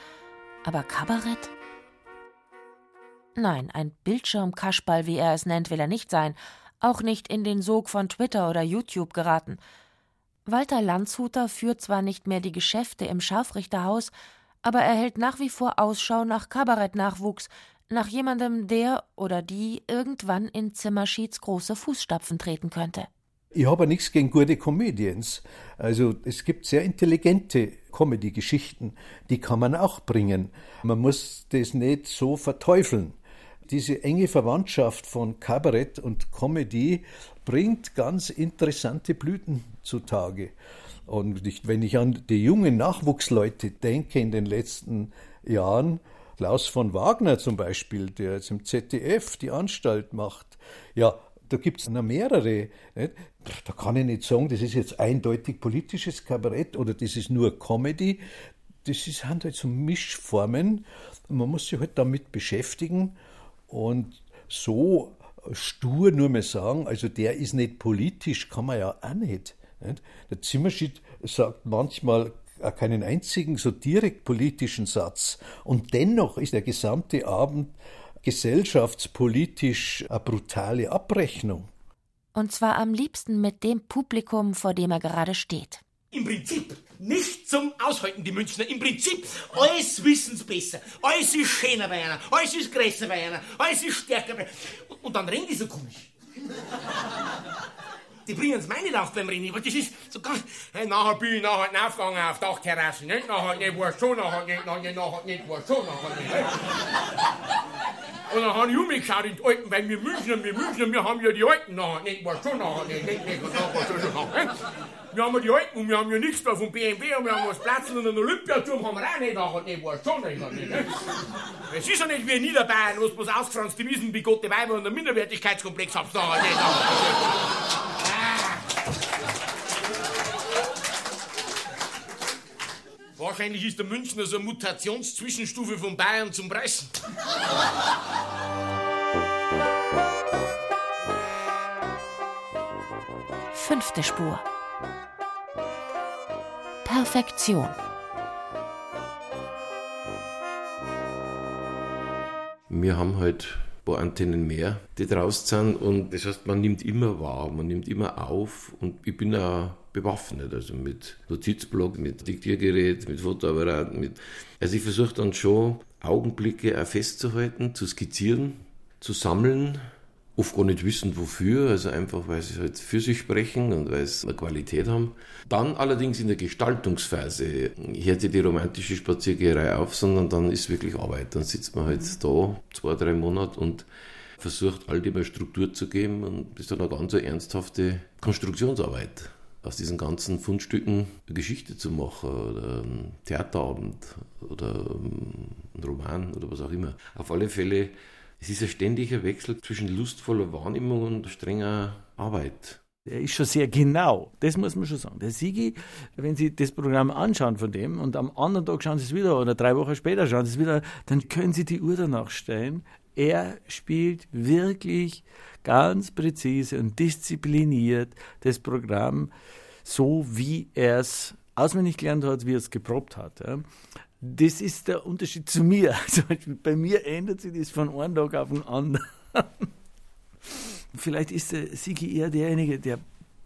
Aber Kabarett? Nein, ein Bildschirmkaschball, wie er es nennt, will er nicht sein, auch nicht in den Sog von Twitter oder YouTube geraten. Walter Landshuter führt zwar nicht mehr die Geschäfte im Scharfrichterhaus, aber er hält nach wie vor Ausschau nach Kabarettnachwuchs, nach jemandem, der oder die irgendwann in Zimmerschieds große Fußstapfen treten könnte. Ich habe nichts gegen gute Comedians. Also es gibt sehr intelligente Comedy-Geschichten, die kann man auch bringen. Man muss das nicht so verteufeln diese enge Verwandtschaft von Kabarett und Comedy bringt ganz interessante Blüten zutage. Und ich, wenn ich an die jungen Nachwuchsleute denke in den letzten Jahren, Klaus von Wagner zum Beispiel, der jetzt im ZDF die Anstalt macht, ja, da gibt es noch mehrere. Nicht? Da kann ich nicht sagen, das ist jetzt eindeutig politisches Kabarett oder das ist nur Comedy. Das sind halt so Mischformen. Man muss sich halt damit beschäftigen und so stur nur mehr sagen, also der ist nicht politisch, kann man ja auch nicht. nicht? Der Zimmerschied sagt manchmal keinen einzigen so direkt politischen Satz. Und dennoch ist der gesamte Abend gesellschaftspolitisch eine brutale Abrechnung. Und zwar am liebsten mit dem Publikum, vor dem er gerade steht. Im Prinzip nicht zum Aushalten, die Münchner. Im Prinzip, alles wissen's besser. Alles ist schöner bei einer, alles ist größer bei einer, alles ist stärker bei einer. Und dann reden die so komisch. Die bringen es meine auf beim Rennen, aber das ist so ganz. Hey, nachher bin ich nachher nicht aufgegangen auf Dachterrassen, nicht? Nachher nicht, war schon, nachher nicht, nachher nicht, nachher nicht, war nachher nicht. Und dann habe ich umgeschaut in die Alten, weil wir Münchner, wir Münchner, wir haben ja die Alten nachher nicht, was schon nachher nicht, nicht, nicht, schon nachher, nicht? Wir haben ja die Alten und wir haben ja nichts da vom BMW und wir haben was Platz und einen Olympiaturm haben wir auch nicht nachher nicht, was schon nicht, nicht? Es ist ja nicht wie in Niederbayern, wo es bloß ausgefranste Wiesen, bigotte Weiber und einen Minderwertigkeitskomplex habt nachher nicht. Wahrscheinlich ist der Münchner so eine Mutationszwischenstufe von Bayern zum Preisen. Fünfte Spur. Perfektion. Wir haben halt ein paar Antennen mehr, die draußen sind und das heißt, man nimmt immer wahr, man nimmt immer auf und ich bin auch bewaffnet, also mit Notizblock, mit Diktiergerät, mit Fotoapparat, mit also ich versuche dann schon Augenblicke auch festzuhalten, zu skizzieren, zu sammeln, oft gar nicht wissend wofür, also einfach weil sie halt für sich sprechen und weil sie eine Qualität haben. Dann allerdings in der Gestaltungsphase hört sich die romantische Spaziergeherei auf, sondern dann ist wirklich Arbeit. Dann sitzt man halt da zwei, drei Monate und versucht all dem eine Struktur zu geben und ist dann eine ganz ernsthafte Konstruktionsarbeit aus diesen ganzen Fundstücken eine Geschichte zu machen oder einen Theaterabend oder einen Roman oder was auch immer. Auf alle Fälle, es ist ein ständiger Wechsel zwischen lustvoller Wahrnehmung und strenger Arbeit. Er ist schon sehr genau, das muss man schon sagen. Der Sigi, wenn Sie das Programm anschauen von dem und am anderen Tag schauen Sie es wieder oder drei Wochen später schauen Sie es wieder, dann können Sie die Uhr danach stellen. Er spielt wirklich ganz präzise und diszipliniert das Programm so, wie er es auswendig gelernt hat, wie er es geprobt hat. Das ist der Unterschied zu mir. *laughs* Also bei mir ändert sich das von einem Tag auf den anderen. *laughs* Vielleicht ist der Sigi eher derjenige, der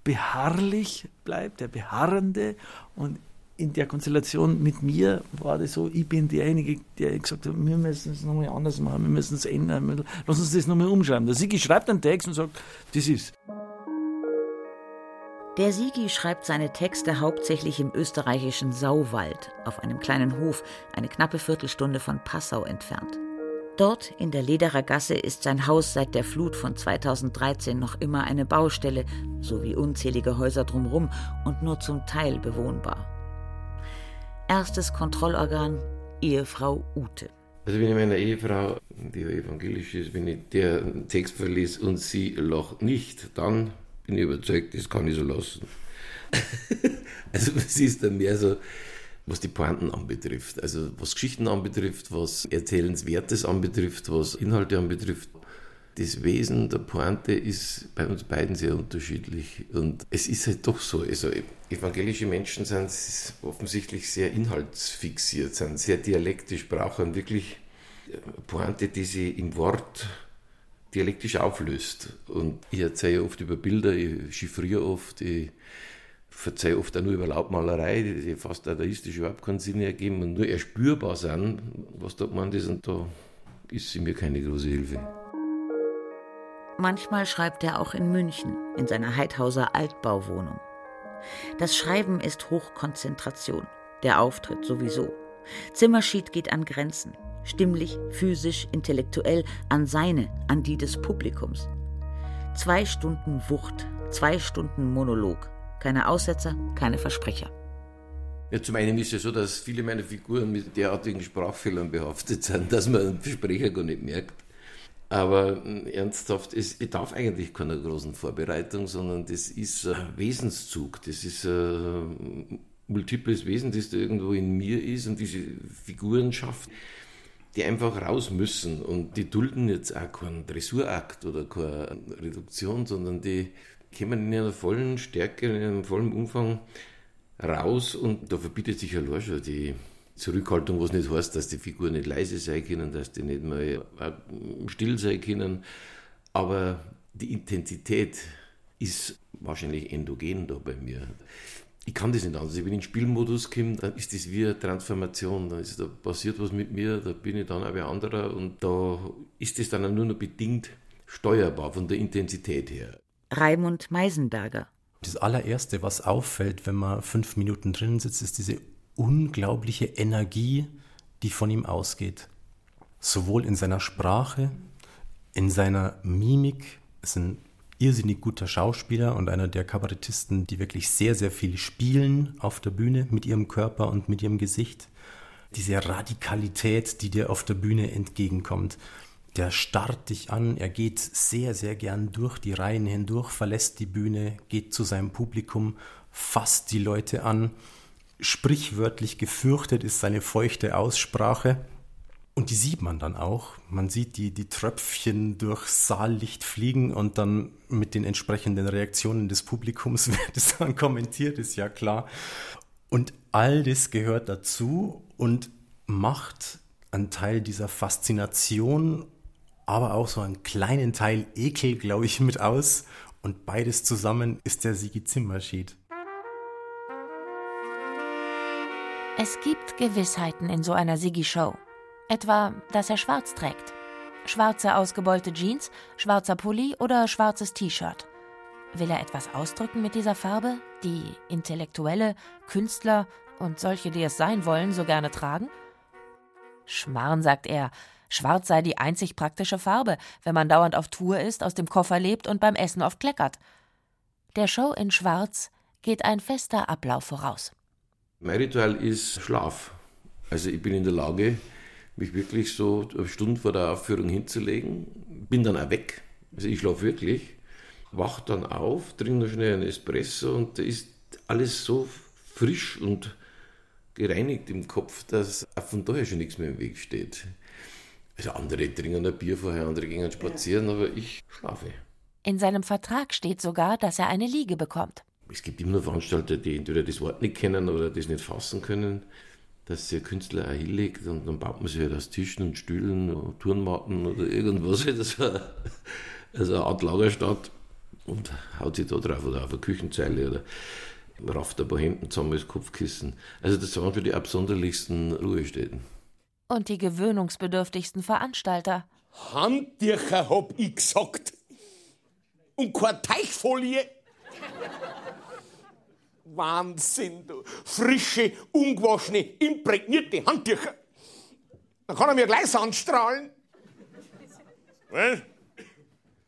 beharrlich bleibt, der Beharrende. Und in der Konstellation mit mir war das so, ich bin derjenige, der gesagt hat, wir müssen es nochmal anders machen, wir müssen es ändern, lass uns das nochmal umschreiben. Der Sigi schreibt einen Text und sagt, das ist. Der Sigi schreibt seine Texte hauptsächlich im österreichischen Sauwald, auf einem kleinen Hof, eine knappe Viertelstunde von Passau entfernt. Dort in der Lederer Gasse ist sein Haus seit der Flut von 2013 noch immer eine Baustelle, sowie unzählige Häuser drumherum und nur zum Teil bewohnbar. Erstes Kontrollorgan Ehefrau Ute. Also wenn ich meiner Ehefrau, die evangelisch ist, wenn ich der Text verlese und sie lacht nicht, dann bin ich überzeugt, das kann ich so lassen. *laughs* also es ist dann mehr so, was die Pointen anbetrifft, also was Geschichten anbetrifft, was Erzählenswertes anbetrifft, was Inhalte anbetrifft. Das Wesen der Pointe ist bei uns beiden sehr unterschiedlich. Und es ist halt doch so, also evangelische Menschen sind offensichtlich sehr inhaltsfixiert, sind sehr dialektisch, brauchen wirklich Pointe, die sie im Wort dialektisch auflöst. Und ich erzähle oft über Bilder, ich chiffriere oft, ich verzeihe oft auch nur über Laubmalerei, die fast dadaistisch überhaupt keinen Sinn ergeben und nur erspürbar sind, was da gemeint ist. Und da ist sie mir keine große Hilfe. Manchmal schreibt er auch in München, in seiner Heidhauser Altbauwohnung. Das Schreiben ist Hochkonzentration, der Auftritt sowieso. Zimmerschied geht an Grenzen stimmlich, physisch, intellektuell an seine, an die des Publikums. Zwei Stunden Wucht, zwei Stunden Monolog. Keine Aussetzer, keine Versprecher. Ja, zum einen ist es so, dass viele meiner Figuren mit derartigen Sprachfehlern behaftet sind, dass man einen Versprecher gar nicht merkt. Aber hm, ernsthaft, es bedarf eigentlich keiner großen Vorbereitung, sondern das ist ein Wesenszug, das ist ein multiples Wesen, das da irgendwo in mir ist und diese Figuren schafft die einfach raus müssen. Und die dulden jetzt auch keinen Dressurakt oder keine Reduktion, sondern die kommen in einer vollen Stärke, in einem vollen Umfang raus und da verbietet sich allein schon die Zurückhaltung, was nicht heißt, dass die Figuren nicht leise sein können, dass die nicht mal still sein können, aber die Intensität ist wahrscheinlich endogen da bei mir ich kann das nicht anders. Wenn ich in den Spielmodus komme, dann ist das wie eine Transformation. Da, ist, da passiert was mit mir, da bin ich dann auch wie anderer und da ist das dann nur noch bedingt steuerbar von der Intensität her. Raimund Meisenberger. Das allererste, was auffällt, wenn man fünf Minuten drin sitzt, ist diese unglaubliche Energie, die von ihm ausgeht. Sowohl in seiner Sprache In seiner Mimik ist ein irrsinnig guter Schauspieler und einer der Kabarettisten, die wirklich sehr, sehr viel spielen auf der Bühne mit ihrem Körper und mit ihrem Gesicht. Diese Radikalität, die dir auf der Bühne entgegenkommt. Der starrt dich an, er geht sehr, sehr gern durch die Reihen hindurch, verlässt die Bühne, geht zu seinem Publikum, fasst die Leute an. Sprichwörtlich gefürchtet ist seine feuchte Aussprache. Und die sieht man dann auch. Man sieht die, die Tröpfchen durch Saallicht fliegen und dann mit den entsprechenden Reaktionen des Publikums *laughs* wird es dann kommentiert, ist ja klar. Und all das gehört dazu und macht einen Teil dieser Faszination, aber auch so einen kleinen Teil Ekel, glaube ich, mit aus. Und beides zusammen ist der Sigi Zimmerschied. Es gibt Gewissheiten in so einer Sigi-Show. Etwa, dass er schwarz trägt. Schwarze ausgebeulte Jeans, schwarzer Pulli oder schwarzes T-Shirt. Will er etwas ausdrücken mit dieser Farbe, die Intellektuelle, Künstler und solche, die es sein wollen, so gerne tragen? Schmarrn, sagt er, schwarz sei die einzig praktische Farbe, wenn man dauernd auf Tour ist, aus dem Koffer lebt und beim Essen oft kleckert. Der Show in Schwarz geht ein fester Ablauf voraus. Mein Ritual ist Schlaf. Also ich bin in der Lage, mich wirklich so eine Stunde vor der Aufführung hinzulegen, bin dann auch weg. Also ich schlafe wirklich, wach dann auf, trinke noch schnell einen Espresso und da ist alles so frisch und gereinigt im Kopf, dass von daher schon nichts mehr im Weg steht. Also andere trinken ein Bier vorher, andere gehen spazieren, aber ich schlafe. In seinem Vertrag steht sogar, dass er eine Liege bekommt. Es gibt immer Veranstalter, die entweder das Wort nicht kennen oder das nicht fassen können dass der Künstler auch hinlegt und dann baut man sich halt aus Tischen und Stühlen und Turnmatten oder irgendwas, das war also eine Art Lagerstadt und haut sich da drauf oder auf eine Küchenzeile oder rafft ein paar Hemden zusammen als Kopfkissen. Also das waren für die absonderlichsten Ruhestätten. Und die gewöhnungsbedürftigsten Veranstalter. Handtücher hab ich gesagt. Und keine Teichfolie. Wahnsinn, du. Frische, ungewaschene, imprägnierte Handtücher. Dann kann er mir gleich anstrahlen. Was?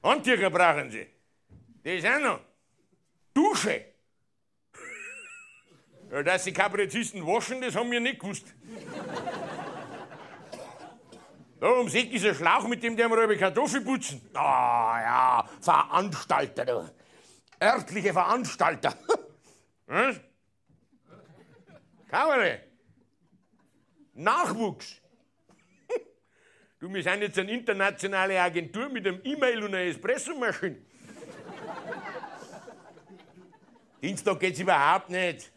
Handtücher brauchen Sie. Das auch noch. Dusche. Ja, dass die Kabarettisten waschen, das haben wir nicht gewusst. Da um sich dieser Schlauch, mit dem der wir Kartoffel putzen. Ah ja, Veranstalter, du. Örtliche Veranstalter. *laughs* Was? Kabarett. Nachwuchs. *laughs* Du, wir sind jetzt eine internationale Agentur mit einem E-Mail und einer Espressomaschine. Dienstag geht's überhaupt nicht.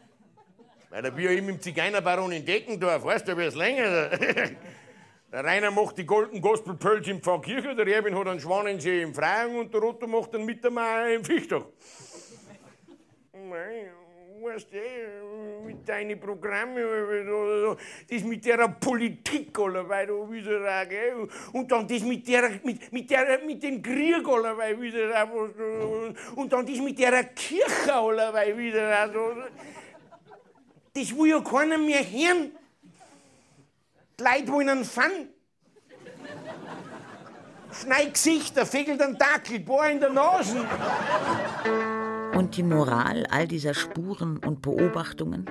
Weil da bin ich eben im Zigeunerbaron in Deckendorf, weißt du, wie es länger. *laughs* Der Rainer macht die Golden Gospel Pearls im Pfarrkirche, der Erwin hat einen Schwanensee im Freien und der Otto macht einen Mittermeier im Fichtach weißt du, mit deinen Programmen, das mit der Politik, allerweil, wie so gell? und dann das mit der, mit, mit der, mit dem Krieg, allerweil, wie so und dann das mit der Kirche, allerweil, wie so das will ja keiner mehr hören. Die Leute wollen einen Fun. Schneid Gesichter, fegelt einen Dackel, Bohr in der Nase. Und die Moral all dieser Spuren und Beobachtungen?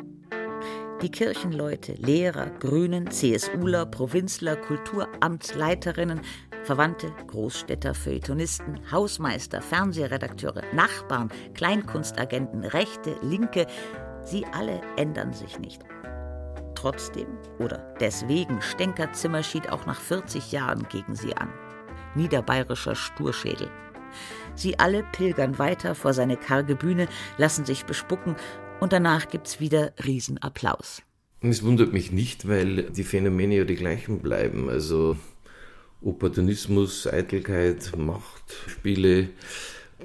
Die Kirchenleute, Lehrer, Grünen, CSUler, Provinzler, Kulturamtsleiterinnen, Verwandte, Großstädter, Feuilletonisten, Hausmeister, Fernsehredakteure, Nachbarn, Kleinkunstagenten, Rechte, Linke, sie alle ändern sich nicht. Trotzdem oder deswegen stänkert Zimmerschied auch nach 40 Jahren gegen sie an. Niederbayerischer Sturschädel. Sie alle pilgern weiter vor seine karge Bühne, lassen sich bespucken und danach gibt's wieder Riesenapplaus. Es wundert mich nicht, weil die Phänomene ja die gleichen bleiben. Also Opportunismus, Eitelkeit, Machtspiele,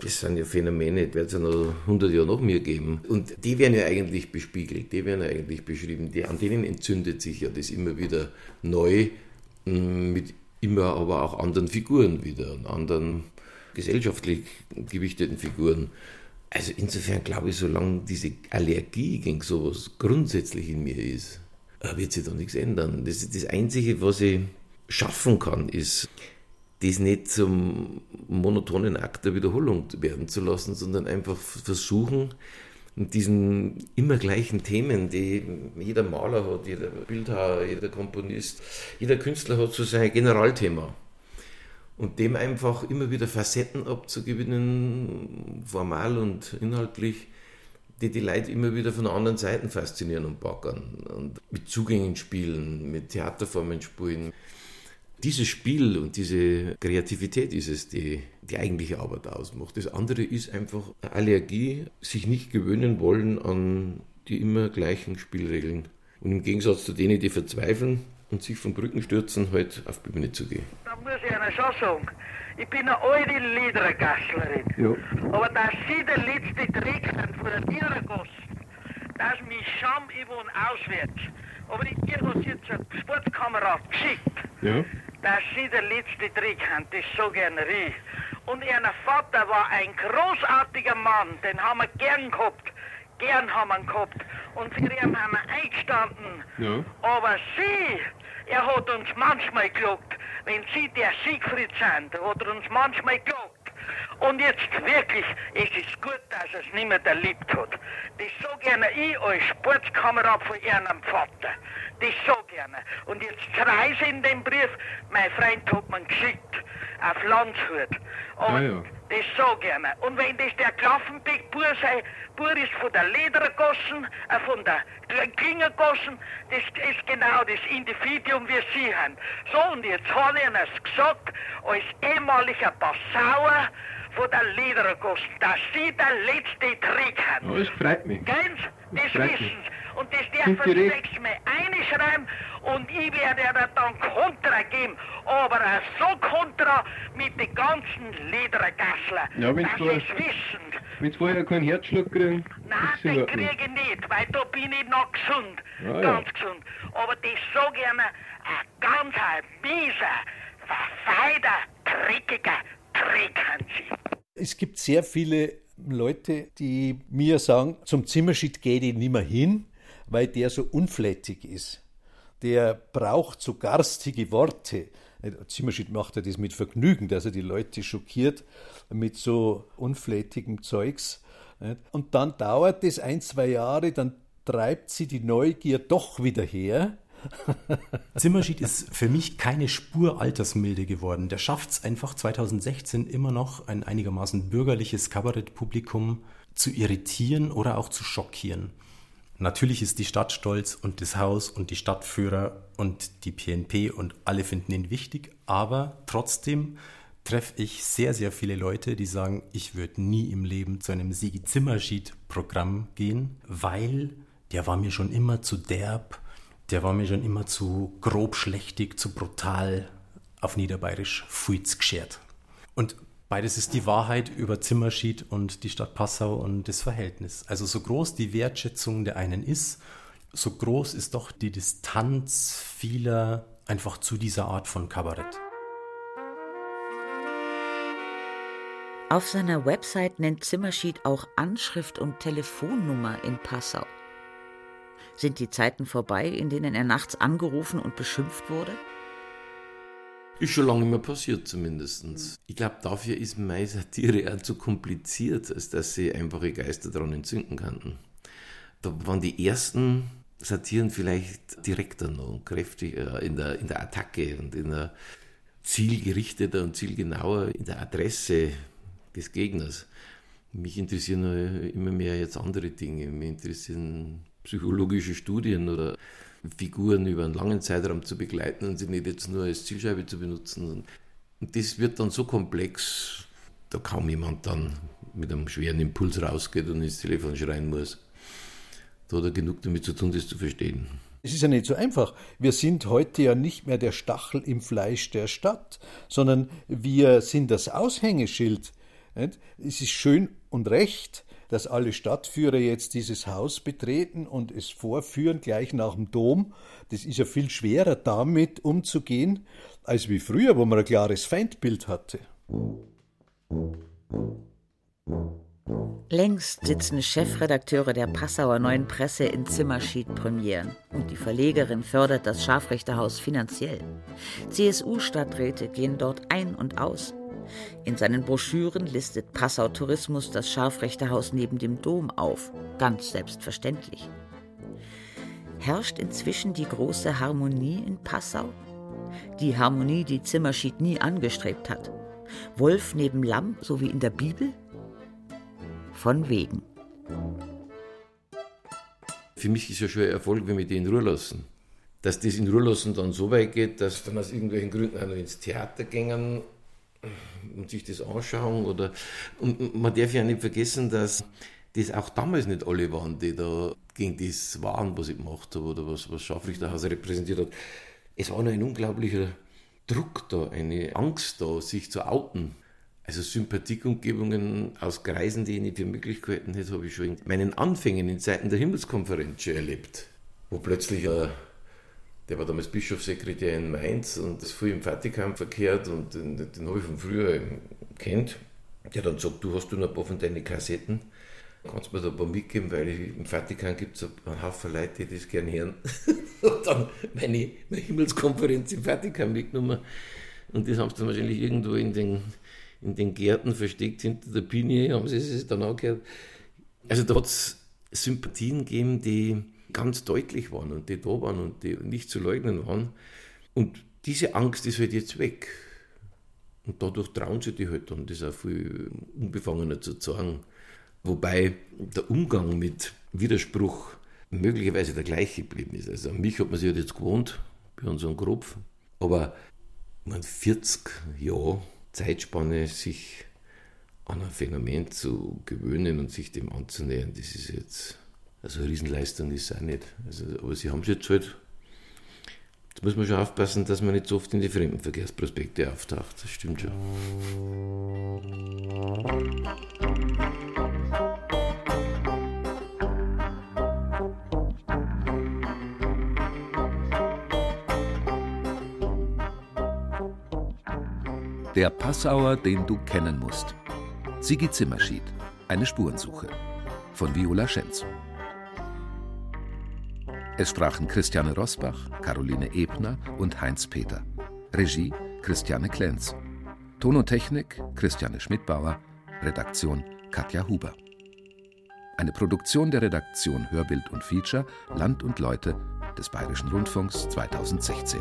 das sind ja Phänomene, die wird es ja noch 100 Jahre noch mehr geben. Und die werden ja eigentlich bespiegelt, die werden ja eigentlich beschrieben. Die, an denen entzündet sich ja das immer wieder neu, mit immer aber auch anderen Figuren wieder, anderen gesellschaftlich gewichteten Figuren. Also insofern glaube ich, solange diese Allergie gegen sowas grundsätzlich in mir ist, äh, wird sich da nichts ändern. Das, das Einzige, was ich schaffen kann, ist das nicht zum monotonen Akt der Wiederholung werden zu lassen, sondern einfach versuchen, diesen immer gleichen Themen, die jeder Maler hat, jeder Bildhauer, jeder Komponist, jeder Künstler hat so sein Generalthema. Und dem einfach immer wieder Facetten abzugewinnen, formal und inhaltlich, die die Leute immer wieder von anderen Seiten faszinieren und backern. Und mit Zugängen spielen, mit Theaterformen spielen. Dieses Spiel und diese Kreativität ist es, die die eigentliche Arbeit ausmacht. Das andere ist einfach Allergie, sich nicht gewöhnen wollen an die immer gleichen Spielregeln. Und im Gegensatz zu denen, die verzweifeln und sich von Brücken stürzen, halt auf die Bühne zu gehen. Da muss ich Ihnen schon sagen, ich bin eine alte Liedergasslerin. Ja. Aber dass Sie der letzte Dreck sind von der Tiergasse, dass mich Scham und auswärts. Aber ich dir was jetzt ein Sportkamerad geschickt. Ja dass Sie der letzte Trick haben, das so gerne ich. Und Ihr Vater war ein großartiger Mann, den haben wir gern gehabt. Gern haben wir ihn gehabt. Und für ihn haben wir eingestanden. Ja. Aber Sie, er hat uns manchmal gelobt, wenn Sie der Siegfried sind, hat er uns manchmal gelobt. Und jetzt wirklich, es ist gut, dass er es nicht mehr erlebt hat. Das so gerne ich als Sportskamerad von Ihrem Vater. Das so gerne. Und jetzt ich in dem Brief, mein Freund hat mir geschickt, auf Landshut. Und ah, ja. das so gerne. Und wenn das der Klaffenbeck-Bur sei, Bur ist von der Ledergossen, äh, von der Klingergossen, das ist genau das Individuum, wie Sie haben. So, und jetzt habe ich Ihnen gesagt, als ehemaliger Passauer, von der Ledergossen, dass Sie der letzte Trick haben. Oh, das freut mich. Ganz, das, das wissen Sie. Und das dürfen Sie nächstes Mal einschreiben und ich werde Ihnen dann Kontra geben. Aber so Kontra mit den ganzen Ledergassler, ja, dass Sie es wissen. Wenn Sie vorher keinen Herzschlag kriegen? Nein, den kriege ich nicht, weil da bin ich noch gesund. Ah, ganz ja. gesund. Aber das ich Ihnen, ein ganz mieser, verfeider, dreckiger Trick haben Sie. Es gibt sehr viele Leute, die mir sagen, zum Zimmerschied gehe ich nicht mehr hin, weil der so unflätig ist. Der braucht so garstige Worte. Zimmerschied macht er das mit Vergnügen, dass er die Leute schockiert mit so unflätigem Zeugs. Und dann dauert es ein, zwei Jahre, dann treibt sie die Neugier doch wieder her. *laughs* Zimmerschied ist für mich keine Spur altersmilde geworden. Der schafft es einfach 2016 immer noch, ein einigermaßen bürgerliches Kabarettpublikum zu irritieren oder auch zu schockieren. Natürlich ist die Stadt stolz und das Haus und die Stadtführer und die PNP und alle finden ihn wichtig, aber trotzdem treffe ich sehr, sehr viele Leute, die sagen, ich würde nie im Leben zu einem Sigi Zimmerschied-Programm gehen, weil der war mir schon immer zu derb, der war mir schon immer zu grob schlechtig, zu brutal, auf Niederbayerisch, fuiz geschert. Und Beides ist die Wahrheit über Zimmerschied und die Stadt Passau und das Verhältnis. Also so groß die Wertschätzung der einen ist, so groß ist doch die Distanz vieler einfach zu dieser Art von Kabarett. Auf seiner Website nennt Zimmerschied auch Anschrift und Telefonnummer in Passau. Sind die Zeiten vorbei, in denen er nachts angerufen und beschimpft wurde? Ist schon lange nicht mehr passiert zumindest. Ich glaube, dafür ist meine Satire auch zu kompliziert, als dass sie einfache Geister daran entzünden könnten. Da waren die ersten Satiren vielleicht direkter noch, kräftiger in der, in der Attacke und in der zielgerichteter und zielgenauer in der Adresse des Gegners. Mich interessieren immer mehr jetzt andere Dinge. Mich interessieren psychologische Studien oder Figuren über einen langen Zeitraum zu begleiten und sie nicht jetzt nur als Zielscheibe zu benutzen. Und das wird dann so komplex, da kaum jemand dann mit einem schweren Impuls rausgeht und ins Telefon schreien muss. Da hat er genug damit zu tun, das zu verstehen. Es ist ja nicht so einfach. Wir sind heute ja nicht mehr der Stachel im Fleisch der Stadt, sondern wir sind das Aushängeschild. Es ist schön und recht, dass alle Stadtführer jetzt dieses Haus betreten und es vorführen, gleich nach dem Dom. Das ist ja viel schwerer damit umzugehen, als wie früher, wo man ein klares Feindbild hatte. Längst sitzen Chefredakteure der Passauer Neuen Presse in Zimmerschied-Premieren und die Verlegerin fördert das Scharfrichterhaus finanziell. CSU-Stadträte gehen dort ein und aus. In seinen Broschüren listet Passau Tourismus das Scharfrichterhaus neben dem Dom auf, ganz selbstverständlich. Herrscht inzwischen die große Harmonie in Passau? Die Harmonie, die Zimmerschied nie angestrebt hat. Wolf neben Lamm, so wie in der Bibel? Von wegen. Für mich ist ja schon ein Erfolg, wenn wir die in Ruhe lassen. Dass das in Ruhe lassen dann so weit geht, dass dann aus irgendwelchen Gründen auch noch ins Theater gehen und sich das anschauen. Oder, und man darf ja nicht vergessen, dass das auch damals nicht alle waren, die da gegen das waren, was ich gemacht habe oder was, was Scharfrichterhaus repräsentiert hat. Es war noch ein unglaublicher Druck da, eine Angst da, sich zu outen. Also Sympathiekundgebungen aus Kreisen, die ich nicht für möglich gehalten hätte, habe ich schon in meinen Anfängen in Zeiten der Himmelskonferenz schon erlebt. Wo plötzlich, äh, der war damals Bischofssekretär in Mainz und ist früh im Vatikan verkehrt und den, den habe ich von früher kennt. Der dann sagt, du hast du noch ein paar von deinen Kassetten kannst du mir da ein paar mitgeben, weil im Vatikan gibt es einen Haufen Leute, die das gerne hören. *laughs* und dann meine, meine Himmelskonferenz im Vatikan mitgenommen. Und das haben sie dann wahrscheinlich irgendwo in den, in den Gärten versteckt, hinter der Pinie, haben sie es dann angehört. Also da hat es Sympathien gegeben, die ganz deutlich waren und die da waren und die nicht zu leugnen waren. Und diese Angst ist halt jetzt weg. Und dadurch trauen sie die halt dann, das auch viel unbefangener zu sagen. Wobei der Umgang mit Widerspruch möglicherweise der gleiche geblieben ist. Also an mich hat man sich halt jetzt gewohnt, bei unserem Kropf. Aber man 40 Jahre Zeitspanne, sich an ein Phänomen zu gewöhnen und sich dem anzunähern, das ist jetzt, also eine Riesenleistung ist es auch nicht. Also, aber sie haben es jetzt halt, jetzt muss man schon aufpassen, dass man nicht so oft in die Fremdenverkehrsprospekte auftaucht, das stimmt schon. Der Passauer, den du kennen musst. Sigi Zimmerschied. Eine Spurensuche. Von Viola Schenz. Es sprachen Christiane Rosbach, Caroline Ebner und Heinz Peter. Regie Christiane Klenz. Ton und Technik Christiane Schmidbauer. Redaktion Katja Huber. Eine Produktion der Redaktion Hörbild und Feature Land und Leute des Bayerischen Rundfunks 2016.